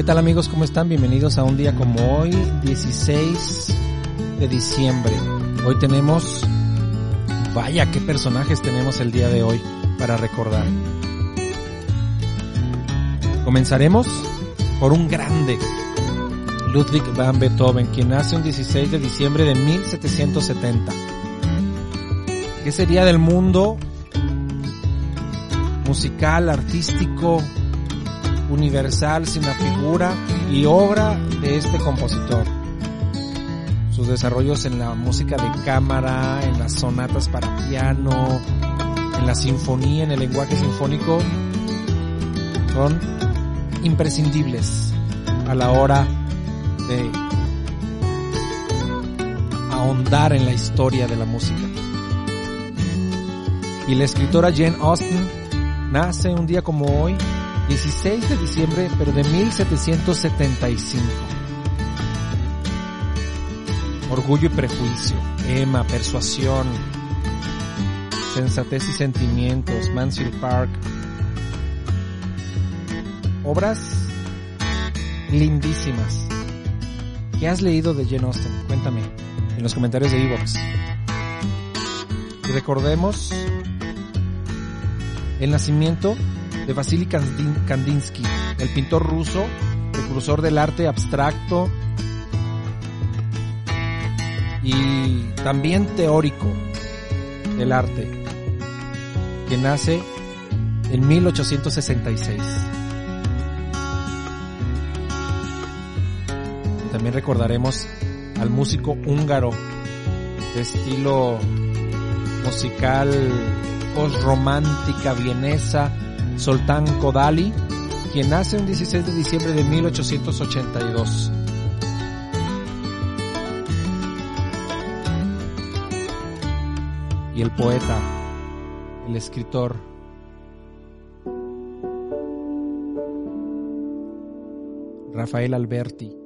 ¿Qué tal amigos? ¿Cómo están? Bienvenidos a un día como hoy, 16 de diciembre. Hoy tenemos, vaya, qué personajes tenemos el día de hoy para recordar. Comenzaremos por un grande, Ludwig van Beethoven, quien nace un 16 de diciembre de 1770. ¿Qué sería del mundo musical, artístico, universal sin la figura y obra de este compositor. Sus desarrollos en la música de cámara, en las sonatas para piano, en la sinfonía, en el lenguaje sinfónico, son imprescindibles a la hora de ahondar en la historia de la música. Y la escritora Jane Austen nace un día como hoy, 16 de diciembre, pero de 1775. Orgullo y prejuicio, Emma, persuasión, sensatez y sentimientos, Mansfield Park. Obras lindísimas. ¿Qué has leído de Jane Austen? Cuéntame en los comentarios de Evox. Y recordemos el nacimiento de Vasily Kandinsky, el pintor ruso, precursor del arte abstracto y también teórico del arte, que nace en 1866. También recordaremos al músico húngaro de estilo musical post-romántica vienesa, Soltán Kodali, quien nace un 16 de diciembre de 1882. Y el poeta, el escritor, Rafael Alberti.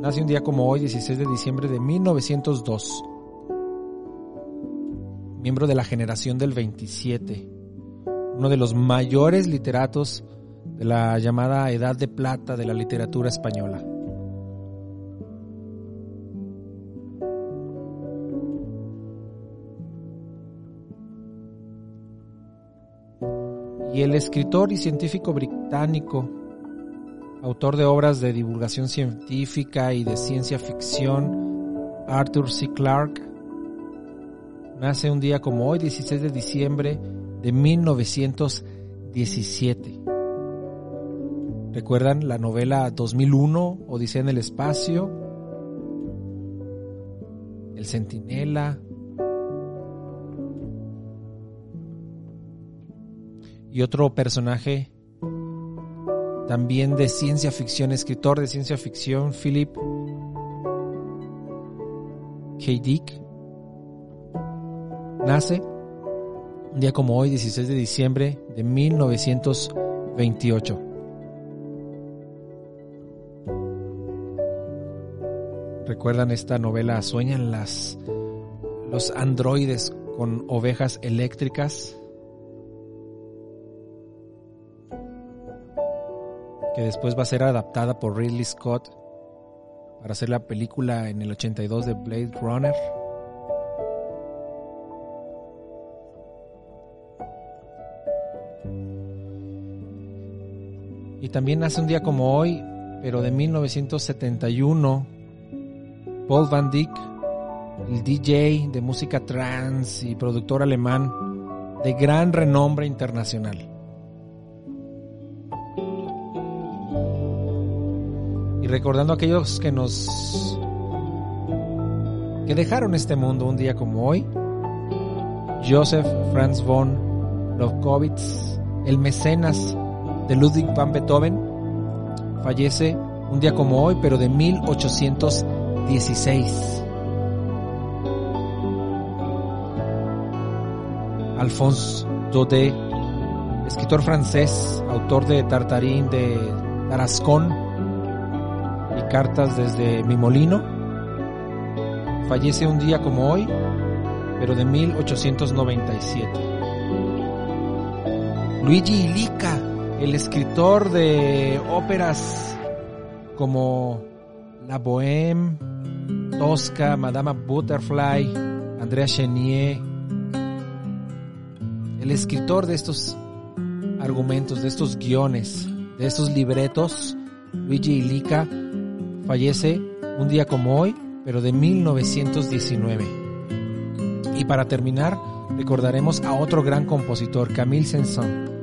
Nace un día como hoy, 16 de diciembre de 1902 miembro de la generación del 27, uno de los mayores literatos de la llamada Edad de Plata de la literatura española. Y el escritor y científico británico, autor de obras de divulgación científica y de ciencia ficción, Arthur C. Clarke, nace un día como hoy, 16 de diciembre de 1917. ¿Recuerdan la novela 2001, Odisea en el Espacio? El Centinela. Y otro personaje también de ciencia ficción, escritor de ciencia ficción, Philip K. Dick, Nace un día como hoy, 16 de diciembre de 1928. ¿Recuerdan esta novela Sueñan las los androides con ovejas eléctricas? Que después va a ser adaptada por Ridley Scott para hacer la película en el 82 de Blade Runner. Y también nace un día como hoy, pero de 1971, Paul Van Dyck, el DJ de música trance y productor alemán de gran renombre internacional. Y recordando a aquellos que nos que dejaron este mundo un día como hoy, Joseph Franz von Lobkowitz, el mecenas de Ludwig van Beethoven, fallece un día como hoy, pero de 1816. Alphonse Daudet, escritor francés, autor de Tartarín de Tarascón y Cartas desde mi molino, fallece un día como hoy, pero de 1897. Luigi Illica, el escritor de óperas como La Bohème, Tosca, Madame Butterfly, Andrea Chenier, el escritor de estos argumentos, de estos guiones, de estos libretos, Luigi Illica, fallece un día como hoy, pero de 1919. Y para terminar, recordaremos a otro gran compositor, Camille Saint-Saëns,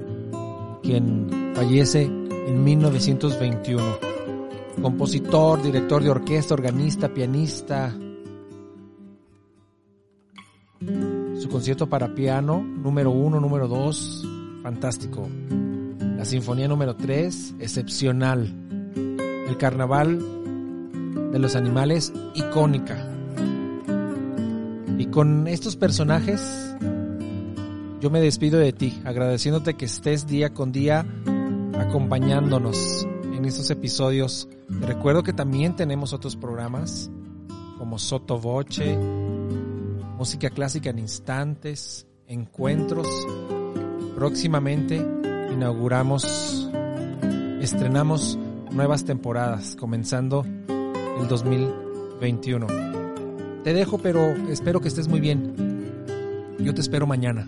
quien fallece en 1921. Compositor, director de orquesta, organista, pianista. Su concierto para piano, número uno, número dos, fantástico. La sinfonía número tres, excepcional. El carnaval de los animales, icónica. Y con estos personajes, yo me despido de ti, agradeciéndote que estés día con día acompañándonos en estos episodios. Te recuerdo que también tenemos otros programas como Soto Voce, música clásica en instantes, encuentros. Próximamente inauguramos, estrenamos nuevas temporadas, comenzando el 2021. Te dejo, pero espero que estés muy bien. Yo te espero mañana.